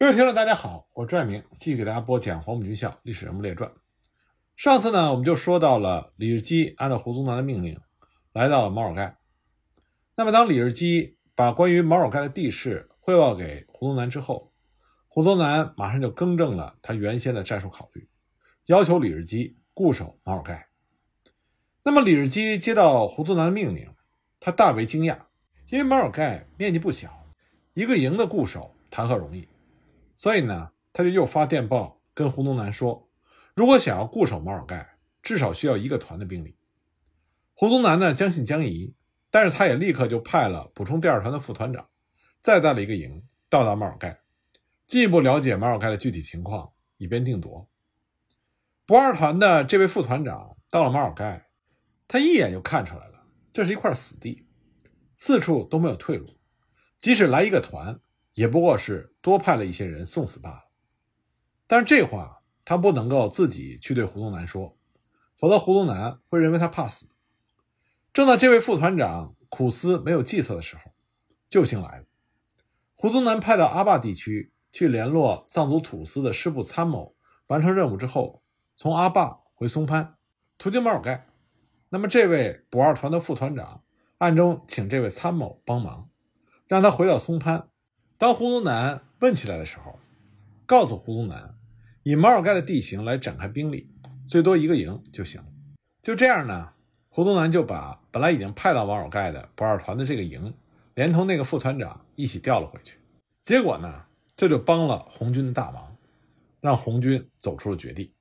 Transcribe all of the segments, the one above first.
各位听众，大家好，我是朱爱明继续给大家播讲《黄埔军校历史人物列传》。上次呢，我们就说到了李日基按照胡宗南的命令来到了毛尔盖。那么，当李日基把关于毛尔盖的地势汇报给胡宗南之后，胡宗南马上就更正了他原先的战术考虑，要求李日基固守毛尔盖。那么，李日基接到胡宗南的命令，他大为惊讶，因为毛尔盖面积不小，一个营的固守谈何容易。所以呢，他就又发电报跟胡宗南说，如果想要固守毛尔盖，至少需要一个团的兵力。胡宗南呢将信将疑，但是他也立刻就派了补充第二团的副团长，再带了一个营到达毛尔盖，进一步了解毛尔盖的具体情况，以便定夺。不二团的这位副团长到了毛尔盖，他一眼就看出来了，这是一块死地，四处都没有退路，即使来一个团。也不过是多派了一些人送死罢了，但是这话他不能够自己去对胡宗南说，否则胡宗南会认为他怕死。正在这位副团长苦思没有计策的时候，救星来了。胡宗南派到阿坝地区去联络藏族土司的师部参谋，完成任务之后，从阿坝回松潘，途经毛尔盖。那么这位补二团的副团长暗中请这位参谋帮忙，让他回到松潘。当胡宗南问起来的时候，告诉胡宗南，以毛尔盖的地形来展开兵力，最多一个营就行了。就这样呢，胡宗南就把本来已经派到毛尔盖的不二团的这个营，连同那个副团长一起调了回去。结果呢，这就帮了红军的大忙，让红军走出了绝地。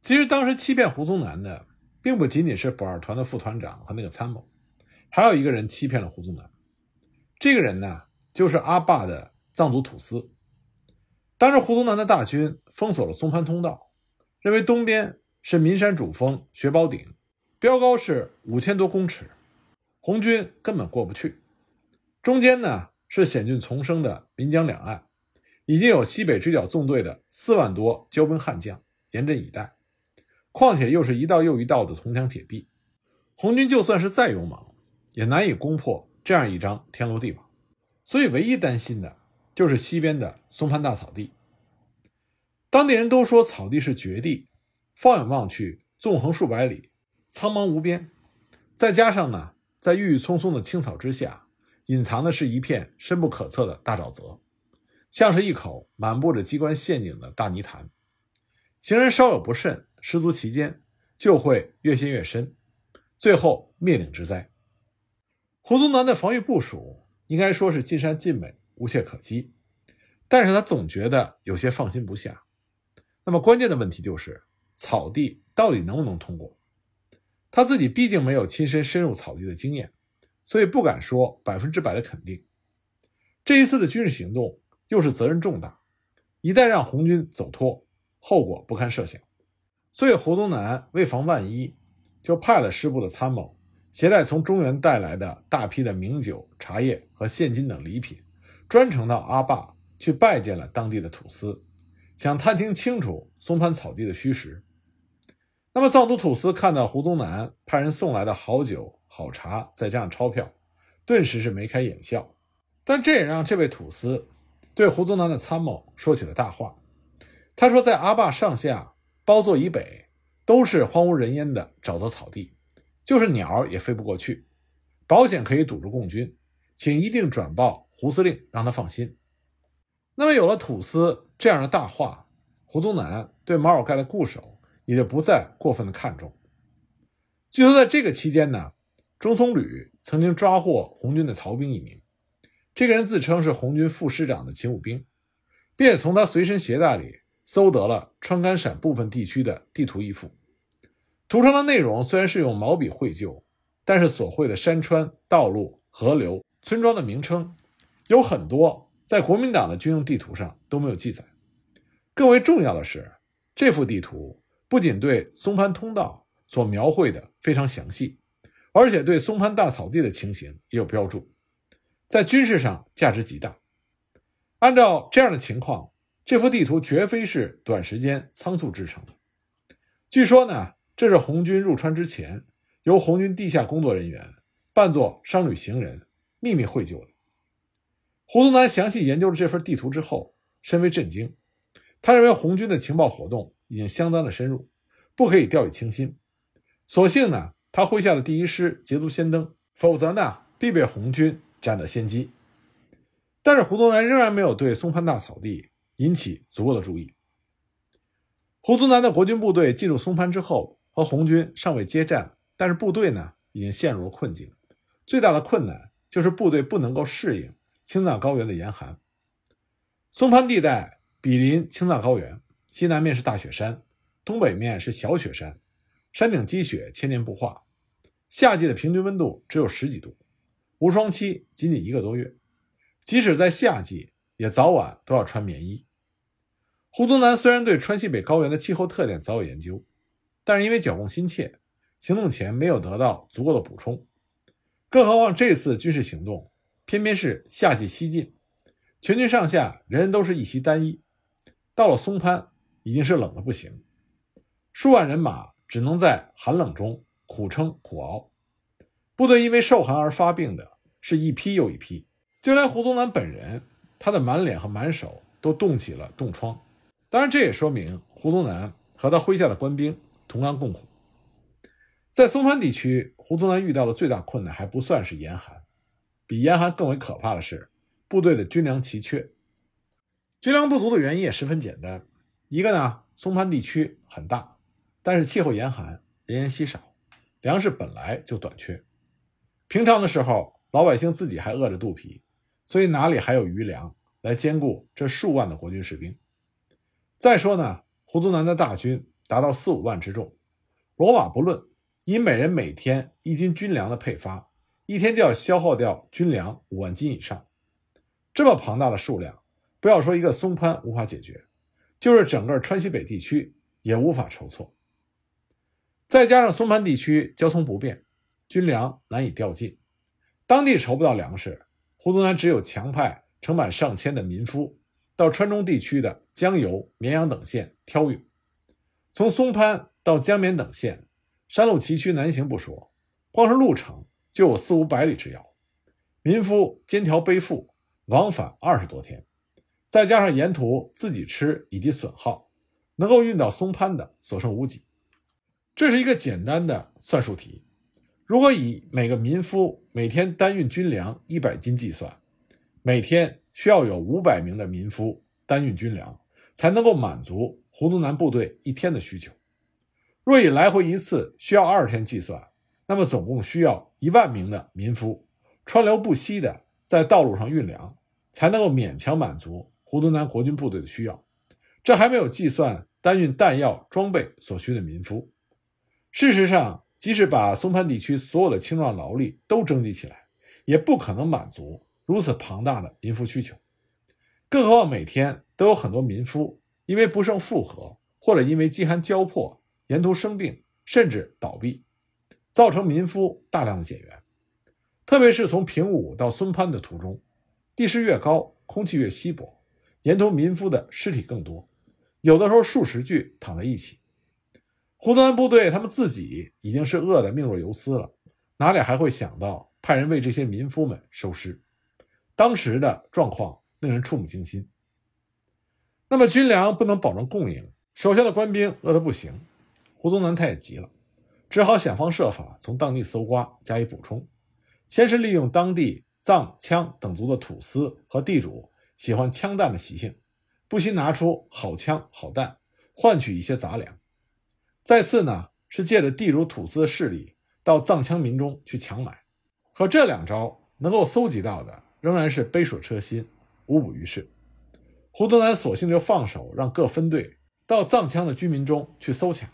其实当时欺骗胡宗南的，并不仅仅是不二团的副团长和那个参谋，还有一个人欺骗了胡宗南。这个人呢？就是阿坝的藏族土司，当时胡宗南的大军封锁了松潘通道，认为东边是岷山主峰雪宝顶，标高是五千多公尺，红军根本过不去。中间呢是险峻丛生的岷江两岸，已经有西北追剿纵队的四万多骄兵悍将严阵以待，况且又是一道又一道的铜墙铁壁，红军就算是再勇猛，也难以攻破这样一张天罗地网。所以，唯一担心的就是西边的松潘大草地。当地人都说草地是绝地，放眼望去，纵横数百里，苍茫无边。再加上呢，在郁郁葱葱的青草之下，隐藏的是一片深不可测的大沼泽，像是一口满布着机关陷阱的大泥潭。行人稍有不慎，失足其间，就会越陷越深，最后灭顶之灾。胡宗南的防御部署。应该说是尽善尽美，无懈可击，但是他总觉得有些放心不下。那么关键的问题就是草地到底能不能通过？他自己毕竟没有亲身深入草地的经验，所以不敢说百分之百的肯定。这一次的军事行动又是责任重大，一旦让红军走脱，后果不堪设想。所以胡宗南为防万一，就派了师部的参谋。携带从中原带来的大批的名酒、茶叶和现金等礼品，专程到阿坝去拜见了当地的土司，想探听清楚松潘草地的虚实。那么藏族土司看到胡宗南派人送来的好酒、好茶，再加上钞票，顿时是眉开眼笑。但这也让这位土司对胡宗南的参谋说起了大话。他说，在阿坝上下包座以北，都是荒无人烟的沼泽草地。就是鸟也飞不过去，保险可以堵住共军，请一定转报胡司令，让他放心。那么有了土司这样的大话，胡宗南对马尔盖的固守也就不再过分的看重。据说在这个期间呢，中松旅曾经抓获红军的逃兵一名，这个人自称是红军副师长的勤务兵，并且从他随身携带里搜得了川甘陕部分地区的地图一幅。图上的内容虽然是用毛笔绘就，但是所绘的山川、道路、河流、村庄的名称，有很多在国民党的军用地图上都没有记载。更为重要的是，这幅地图不仅对松潘通道所描绘的非常详细，而且对松潘大草地的情形也有标注，在军事上价值极大。按照这样的情况，这幅地图绝非是短时间仓促制成的。据说呢。这是红军入川之前，由红军地下工作人员扮作商旅行人秘密绘就的。胡宗南详细研究了这份地图之后，深为震惊。他认为红军的情报活动已经相当的深入，不可以掉以轻心。所幸呢，他麾下的第一师捷足先登，否则呢，必被红军占得先机。但是胡宗南仍然没有对松潘大草地引起足够的注意。胡宗南的国军部队进入松潘之后，和红军尚未接战，但是部队呢已经陷入了困境。最大的困难就是部队不能够适应青藏高原的严寒。松潘地带比邻青藏高原，西南面是大雪山，东北面是小雪山，山顶积雪千年不化，夏季的平均温度只有十几度，无霜期仅仅一个多月。即使在夏季，也早晚都要穿棉衣。胡宗南虽然对川西北高原的气候特点早有研究，但是因为剿共心切，行动前没有得到足够的补充。更何况这次军事行动偏偏是夏季西进，全军上下人人都是一袭单衣，到了松潘已经是冷的不行，数万人马只能在寒冷中苦撑苦熬。部队因为受寒而发病的是一批又一批。就连胡宗南本人，他的满脸和满手都冻起了冻疮。当然，这也说明胡宗南和他麾下的官兵同甘共苦。在松潘地区，胡宗南遇到的最大困难还不算是严寒，比严寒更为可怕的是部队的军粮奇缺。军粮不足的原因也十分简单：一个呢，松潘地区很大，但是气候严寒，人烟稀少，粮食本来就短缺。平常的时候，老百姓自己还饿着肚皮。所以哪里还有余粮来兼顾这数万的国军士兵？再说呢，胡宗南的大军达到四五万之众，罗马不论，以每人每天一斤军粮的配发，一天就要消耗掉军粮五万斤以上。这么庞大的数量，不要说一个松潘无法解决，就是整个川西北地区也无法筹措。再加上松潘地区交通不便，军粮难以调进，当地筹不到粮食。胡宗南只有强派成百上千的民夫到川中地区的江油、绵阳等县挑运，从松潘到江绵等县，山路崎岖难行不说，光是路程就有四五百里之遥，民夫肩挑背负往返二十多天，再加上沿途自己吃以及损耗，能够运到松潘的所剩无几。这是一个简单的算术题。如果以每个民夫每天单运军粮一百斤计算，每天需要有五百名的民夫单运军粮，才能够满足胡宗南部队一天的需求。若以来回一次需要二天计算，那么总共需要一万名的民夫川流不息的在道路上运粮，才能够勉强满足胡宗南国军部队的需要。这还没有计算单运弹药装备所需的民夫。事实上。即使把松潘地区所有的青壮劳力都征集起来，也不可能满足如此庞大的民夫需求。更何况每天都有很多民夫因为不胜负荷，或者因为饥寒交迫，沿途生病甚至倒闭，造成民夫大量的减员。特别是从平武到松潘的途中，地势越高，空气越稀薄，沿途民夫的尸体更多，有的时候数十具躺在一起。胡宗南部队，他们自己已经是饿得命若游丝了，哪里还会想到派人为这些民夫们收尸？当时的状况令人触目惊心。那么军粮不能保证供应，手下的官兵饿得不行，胡宗南他也急了，只好想方设法从当地搜刮加以补充。先是利用当地藏、羌等族的土司和地主喜欢枪弹的习性，不惜拿出好枪好弹换取一些杂粮。再次呢，是借着地主土司的势力到藏羌民中去强买，可这两招能够搜集到的仍然是杯水车薪，无补于事。胡宗南索性就放手让各分队到藏羌的居民中去搜抢，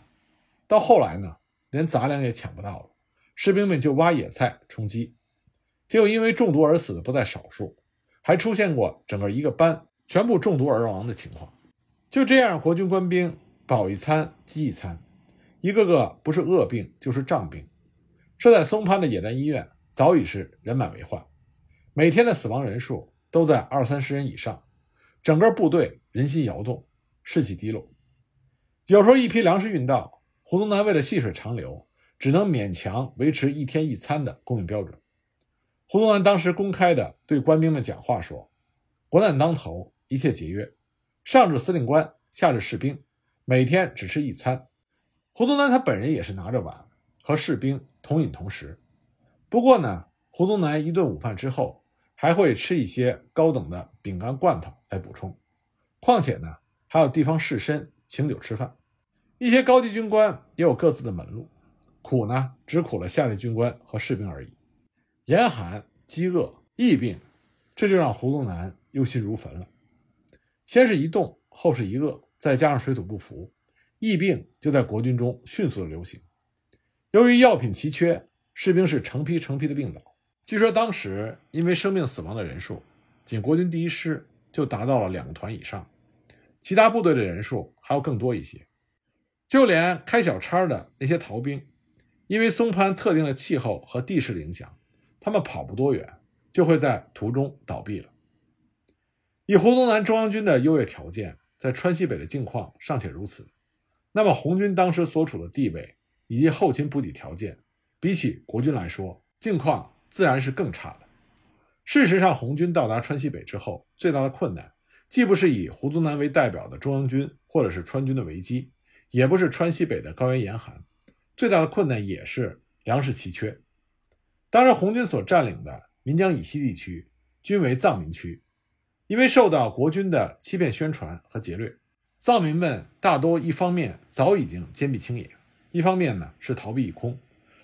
到后来呢，连杂粮也抢不到了，士兵们就挖野菜充饥，结果因为中毒而死的不在少数，还出现过整个一个班全部中毒而亡的情况。就这样，国军官兵饱一餐饥一餐。一个个不是饿病就是胀病，设在松潘的野战医院早已是人满为患，每天的死亡人数都在二三十人以上，整个部队人心摇动，士气低落。有时候一批粮食运到，胡宗南为了细水长流，只能勉强维持一天一餐的供应标准。胡宗南当时公开的对官兵们讲话说：“国难当头，一切节约，上至司令官，下至士兵，每天只吃一餐。胡宗南他本人也是拿着碗和士兵同饮同食。不过呢，胡宗南一顿午饭之后，还会吃一些高等的饼干罐头来补充。况且呢，还有地方士绅请酒吃饭。一些高级军官也有各自的门路，苦呢，只苦了下级军官和士兵而已。严寒、饥饿、疫病，这就让胡宗南忧心如焚了。先是一冻，后是一饿，再加上水土不服，疫病就在国军中迅速的流行。由于药品奇缺，士兵是成批成批的病倒。据说当时因为生病死亡的人数，仅国军第一师就达到了两个团以上，其他部队的人数还要更多一些。就连开小差的那些逃兵，因为松潘特定的气候和地势的影响，他们跑不多远，就会在途中倒闭了。以胡宗南中央军的优越条件，在川西北的境况尚且如此，那么红军当时所处的地位以及后勤补给条件，比起国军来说，境况自然是更差的。事实上，红军到达川西北之后，最大的困难，既不是以胡宗南为代表的中央军或者是川军的危机，也不是川西北的高原严寒，最大的困难也是粮食奇缺。当时，红军所占领的岷江以西地区均为藏民区。因为受到国军的欺骗宣传和劫掠，藏民们大多一方面早已经坚壁清野，一方面呢是逃避一空，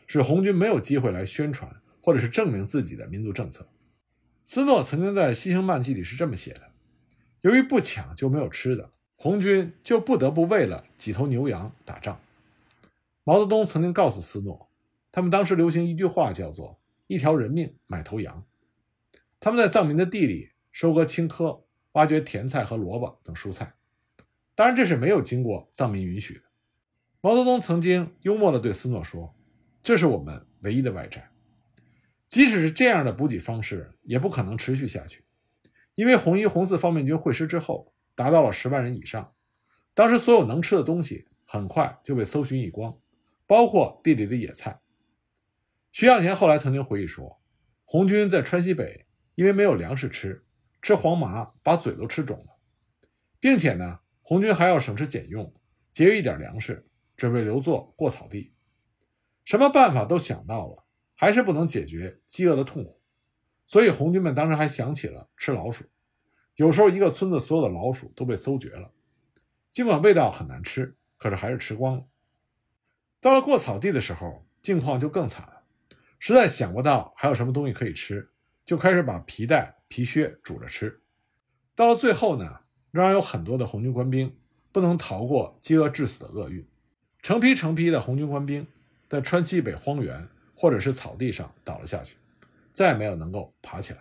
使红军没有机会来宣传或者是证明自己的民族政策。斯诺曾经在《西行漫记》里是这么写的：由于不抢就没有吃的，红军就不得不为了几头牛羊打仗。毛泽东曾经告诉斯诺，他们当时流行一句话叫做“一条人命买头羊”，他们在藏民的地里。收割青稞，挖掘甜菜和萝卜等蔬菜，当然这是没有经过藏民允许的。毛泽东曾经幽默地对斯诺说：“这是我们唯一的外债。”即使是这样的补给方式，也不可能持续下去，因为红一、红四方面军会师之后，达到了十万人以上，当时所有能吃的东西很快就被搜寻一光，包括地里的野菜。徐向前后来曾经回忆说：“红军在川西北，因为没有粮食吃。”吃黄麻把嘴都吃肿了，并且呢，红军还要省吃俭用，节约一点粮食，准备留作过草地。什么办法都想到了，还是不能解决饥饿的痛苦。所以红军们当时还想起了吃老鼠，有时候一个村子所有的老鼠都被搜绝了。尽管味道很难吃，可是还是吃光了。到了过草地的时候，境况就更惨了，实在想不到还有什么东西可以吃，就开始把皮带。皮靴煮着吃，到了最后呢，仍然有很多的红军官兵不能逃过饥饿致死的厄运，成批成批的红军官兵在川西北荒原或者是草地上倒了下去，再也没有能够爬起来。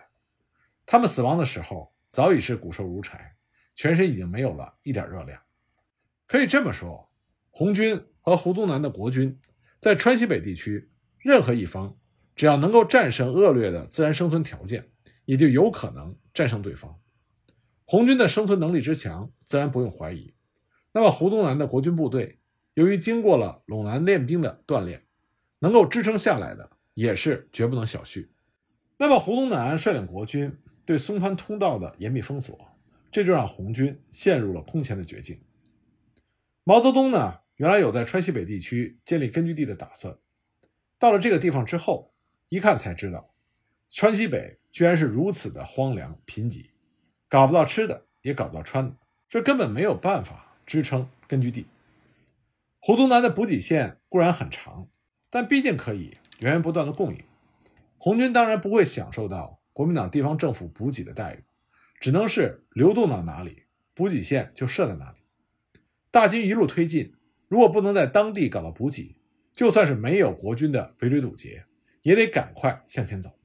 他们死亡的时候早已是骨瘦如柴，全身已经没有了一点热量。可以这么说，红军和胡宗南的国军在川西北地区任何一方，只要能够战胜恶劣的自然生存条件。也就有可能战胜对方。红军的生存能力之强，自然不用怀疑。那么胡宗南的国军部队，由于经过了陇南练兵的锻炼，能够支撑下来的，也是绝不能小觑。那么胡宗南率领国军对松潘通道的严密封锁，这就让红军陷入了空前的绝境。毛泽东呢，原来有在川西北地区建立根据地的打算，到了这个地方之后，一看才知道，川西北。居然是如此的荒凉贫瘠，搞不到吃的，也搞不到穿的，这根本没有办法支撑根据地。胡宗南的补给线固然很长，但毕竟可以源源不断的供应。红军当然不会享受到国民党地方政府补给的待遇，只能是流动到哪里，补给线就设在哪里。大军一路推进，如果不能在当地搞到补给，就算是没有国军的围追堵截，也得赶快向前走。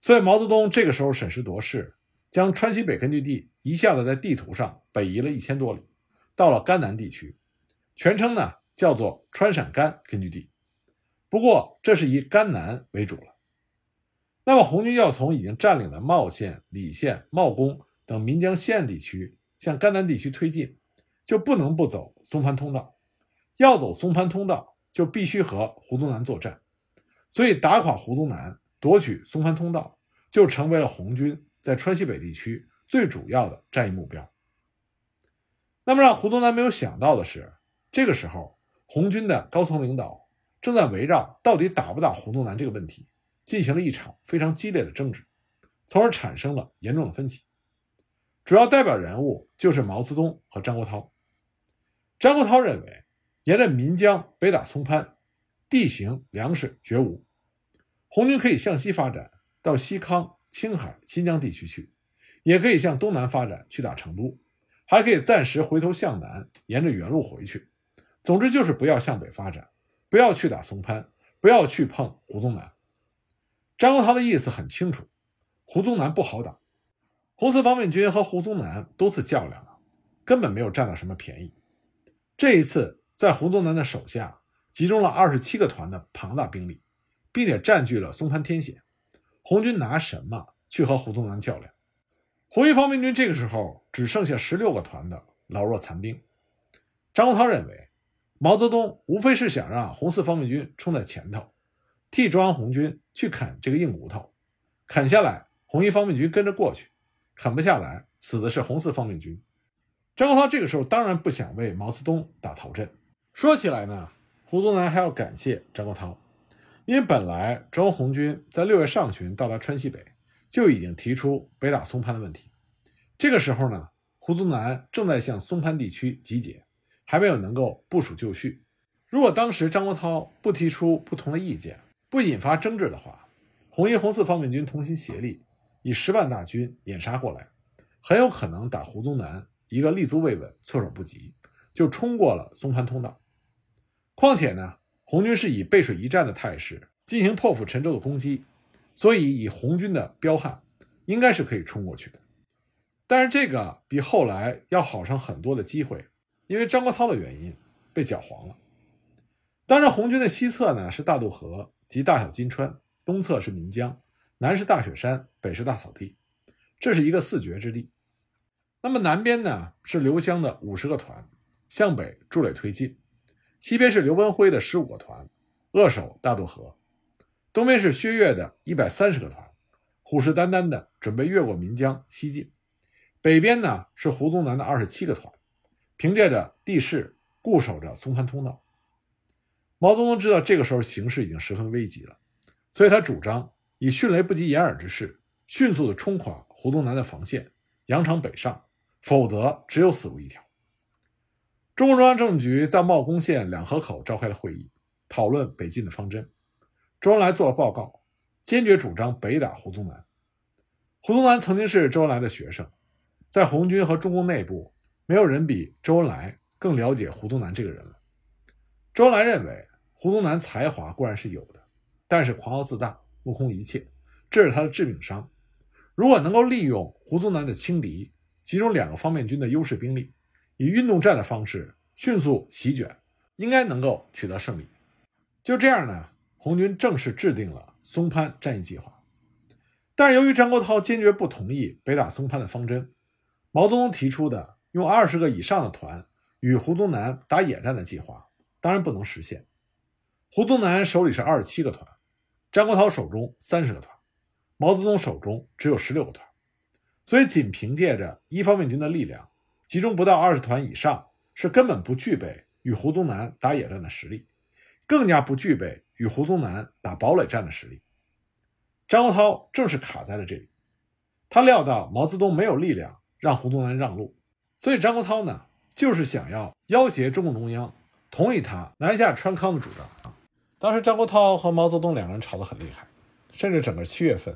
所以毛泽东这个时候审时度势，将川西北根据地一下子在地图上北移了一千多里，到了甘南地区，全称呢叫做川陕甘根据地。不过这是以甘南为主了。那么红军要从已经占领的茂县、礼县、茂公等岷江县地区向甘南地区推进，就不能不走松潘通道。要走松潘通道，就必须和胡宗南作战。所以打垮胡宗南，夺取松潘通道。就成为了红军在川西北地区最主要的战役目标。那么让胡宗南没有想到的是，这个时候红军的高层领导正在围绕到底打不打胡宗南这个问题进行了一场非常激烈的争执，从而产生了严重的分歧。主要代表人物就是毛泽东和张国焘。张国焘认为，沿着岷江北打松潘，地形粮食绝无，红军可以向西发展到西康、青海、新疆地区去，也可以向东南发展去打成都，还可以暂时回头向南，沿着原路回去。总之就是不要向北发展，不要去打松潘，不要去碰胡宗南。张国焘的意思很清楚，胡宗南不好打，红四方面军和胡宗南多次较量了，根本没有占到什么便宜。这一次，在胡宗南的手下集中了二十七个团的庞大兵力，并且占据了松潘天险，红军拿什么去和胡宗南较量？红一方面军这个时候只剩下十六个团的老弱残兵。张国焘认为，毛泽东无非是想让红四方面军冲在前头，替中央红军去啃这个硬骨头，啃下来，红一方面军跟着过去；啃不下来，死的是红四方面军。张国焘这个时候当然不想为毛泽东打头阵。说起来呢，胡宗南还要感谢张国焘，因为本来中央红军在六月上旬到达川西北，就已经提出北打松潘的问题。这个时候呢，胡宗南正在向松潘地区集结，还没有能够部署就绪。如果当时张国焘不提出不同的意见，不引发争执的话，红一、红四方面军同心协力，以十万大军掩杀过来，很有可能打胡宗南。一个立足未稳、措手不及，就冲过了松潘通道。况且呢，红军是以背水一战的态势进行破釜沉舟的攻击，所以以红军的彪悍，应该是可以冲过去的。但是这个比后来要好上很多的机会，因为张国焘的原因被搅黄了。当然，红军的西侧呢是大渡河及大小金川，东侧是岷江，南是大雪山，北是大草地，这是一个四绝之地。那么南边呢是刘湘的五十个团，向北筑垒推进；西边是刘文辉的十五个团，扼守大渡河；东边是薛岳的一百三十个团，虎视眈眈的准备越过岷江西进；北边呢是胡宗南的二十七个团，凭借着地势固守着松潘通道。毛泽东知道这个时候形势已经十分危急了，所以他主张以迅雷不及掩耳之势，迅速的冲垮胡宗南的防线，扬长北上。否则，只有死路一条。中共中央政治局在茂公县两河口召开了会议，讨论北进的方针。周恩来做了报告，坚决主张北打胡宗南。胡宗南曾经是周恩来的学生，在红军和中共内部，没有人比周恩来更了解胡宗南这个人了。周恩来认为，胡宗南才华固然是有的，但是狂傲自大，目空一切，这是他的致命伤。如果能够利用胡宗南的轻敌，集中两个方面军的优势兵力，以运动战的方式迅速席卷，应该能够取得胜利。就这样呢，红军正式制定了松潘战役计划。但是由于张国焘坚决不同意北打松潘的方针，毛泽东提出的用二十个以上的团与胡宗南打野战的计划，当然不能实现。胡宗南手里是二十七个团，张国焘手中三十个团，毛泽东手中只有十六个团。所以，仅凭借着一方面军的力量，集中不到二十团以上，是根本不具备与胡宗南打野战的实力，更加不具备与胡宗南打堡垒战的实力。张国焘正是卡在了这里，他料到毛泽东没有力量让胡宗南让路，所以张国焘呢，就是想要要挟中共中央同意他南下川康的主张。当时，张国焘和毛泽东两个人吵得很厉害，甚至整个七月份，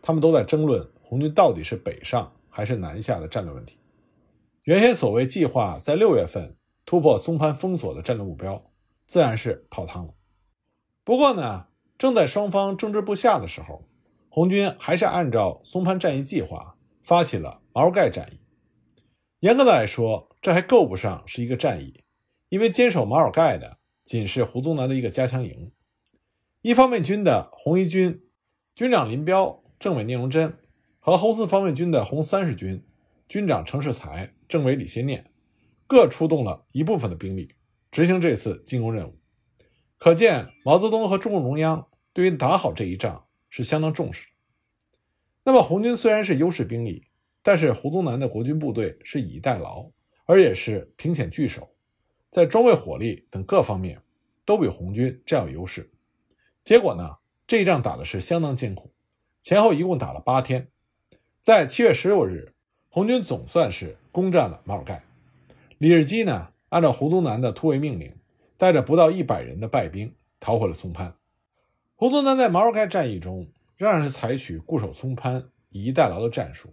他们都在争论。红军到底是北上还是南下的战略问题？原先所谓计划在六月份突破松潘封锁的战略目标，自然是泡汤了。不过呢，正在双方争执不下的时候，红军还是按照松潘战役计划发起了毛盖战役。严格的来说，这还够不上是一个战役，因为坚守马尔盖的仅是胡宗南的一个加强营。一方面军的红一军军长林彪、政委聂荣臻。和红四方面军的红三十军军长程世才、政委李先念各出动了一部分的兵力，执行这次进攻任务。可见毛泽东和中共中央对于打好这一仗是相当重视的。那么红军虽然是优势兵力，但是胡宗南的国军部队是以逸待劳，而也是凭险据守，在装备火力等各方面都比红军占有优势。结果呢，这一仗打的是相当艰苦，前后一共打了八天。在七月十六日，红军总算是攻占了马尔盖。李日基呢，按照胡宗南的突围命令，带着不到一百人的败兵逃回了松潘。胡宗南在马尔盖战役中仍然是采取固守松潘、以逸待劳的战术，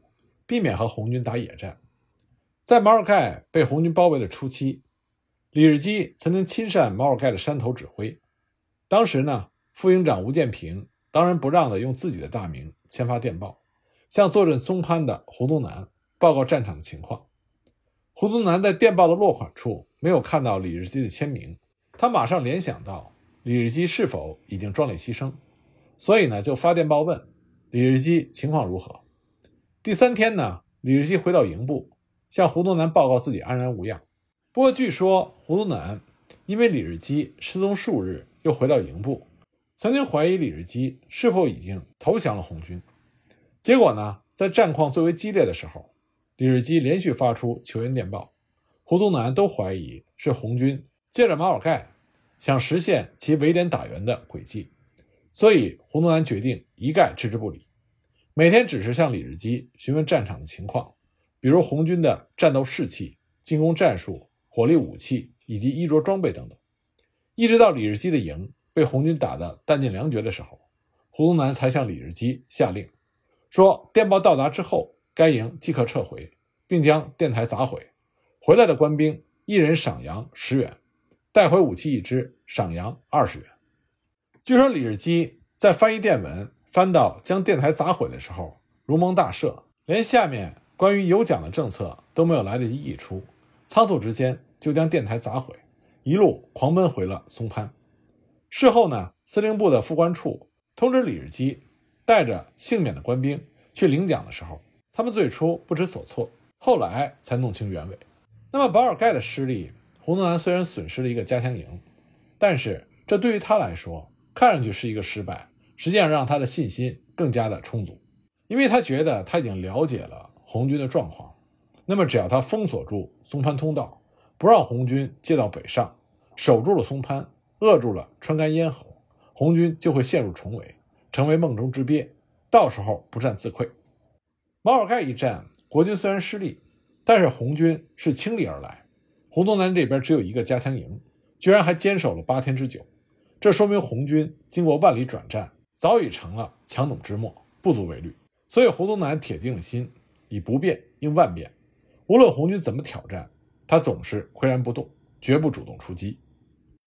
避免和红军打野战。在马尔盖被红军包围的初期，李日基曾经亲善马尔盖的山头指挥。当时呢，副营长吴建平当仁不让地用自己的大名签发电报。向坐镇松潘的胡宗南报告战场的情况。胡宗南在电报的落款处没有看到李日基的签名，他马上联想到李日基是否已经壮烈牺牲，所以呢就发电报问李日基情况如何。第三天呢，李日基回到营部，向胡宗南报告自己安然无恙。不过据说胡宗南因为李日基失踪数日又回到营部，曾经怀疑李日基是否已经投降了红军。结果呢，在战况最为激烈的时候，李日基连续发出求援电报，胡宗南都怀疑是红军借着马尔盖想实现其围点打援的轨迹，所以胡宗南决定一概置之不理，每天只是向李日基询问战场的情况，比如红军的战斗士气、进攻战术、火力武器以及衣着装备等等，一直到李日基的营被红军打得弹尽粮绝的时候，胡宗南才向李日基下令。说电报到达之后，该营即刻撤回，并将电台砸毁。回来的官兵一人赏洋十元，带回武器一支赏洋二十元。据说李日基在翻译电文，翻到将电台砸毁的时候，如蒙大赦，连下面关于有奖的政策都没有来得及溢出，仓促之间就将电台砸毁，一路狂奔回了松潘。事后呢，司令部的副官处通知李日基。带着幸免的官兵去领奖的时候，他们最初不知所措，后来才弄清原委。那么保尔盖的失利，胡宗南虽然损失了一个加强营，但是这对于他来说看上去是一个失败，实际上让他的信心更加的充足，因为他觉得他已经了解了红军的状况。那么只要他封锁住松潘通道，不让红军借道北上，守住了松潘，扼住了川甘咽喉，红军就会陷入重围。成为梦中之鳖，到时候不战自溃。马尔盖一战，国军虽然失利，但是红军是倾力而来。胡宗南这边只有一个加强营，居然还坚守了八天之久，这说明红军经过万里转战，早已成了强弩之末，不足为虑。所以胡宗南铁定了心，以不变应万变。无论红军怎么挑战，他总是岿然不动，绝不主动出击。